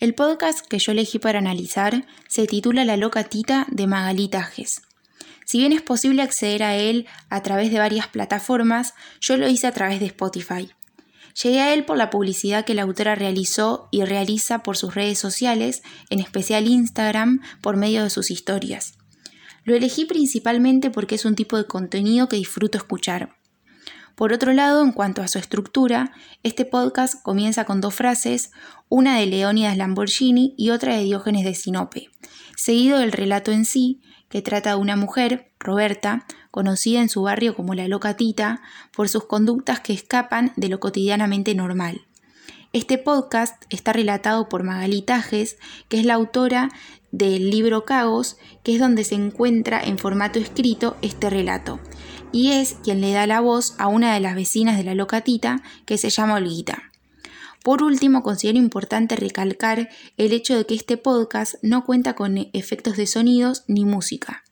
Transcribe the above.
El podcast que yo elegí para analizar se titula La loca tita de Magalí Tajes. Si bien es posible acceder a él a través de varias plataformas, yo lo hice a través de Spotify. Llegué a él por la publicidad que la autora realizó y realiza por sus redes sociales, en especial Instagram, por medio de sus historias. Lo elegí principalmente porque es un tipo de contenido que disfruto escuchar. Por otro lado, en cuanto a su estructura, este podcast comienza con dos frases, una de Leónidas Lamborghini y otra de Diógenes de Sinope, seguido del relato en sí, que trata de una mujer, Roberta, conocida en su barrio como la loca Tita, por sus conductas que escapan de lo cotidianamente normal. Este podcast está relatado por Magali Tajes, que es la autora del libro Cagos, que es donde se encuentra en formato escrito este relato, y es quien le da la voz a una de las vecinas de la loca Tita, que se llama Olguita. Por último, considero importante recalcar el hecho de que este podcast no cuenta con efectos de sonidos ni música.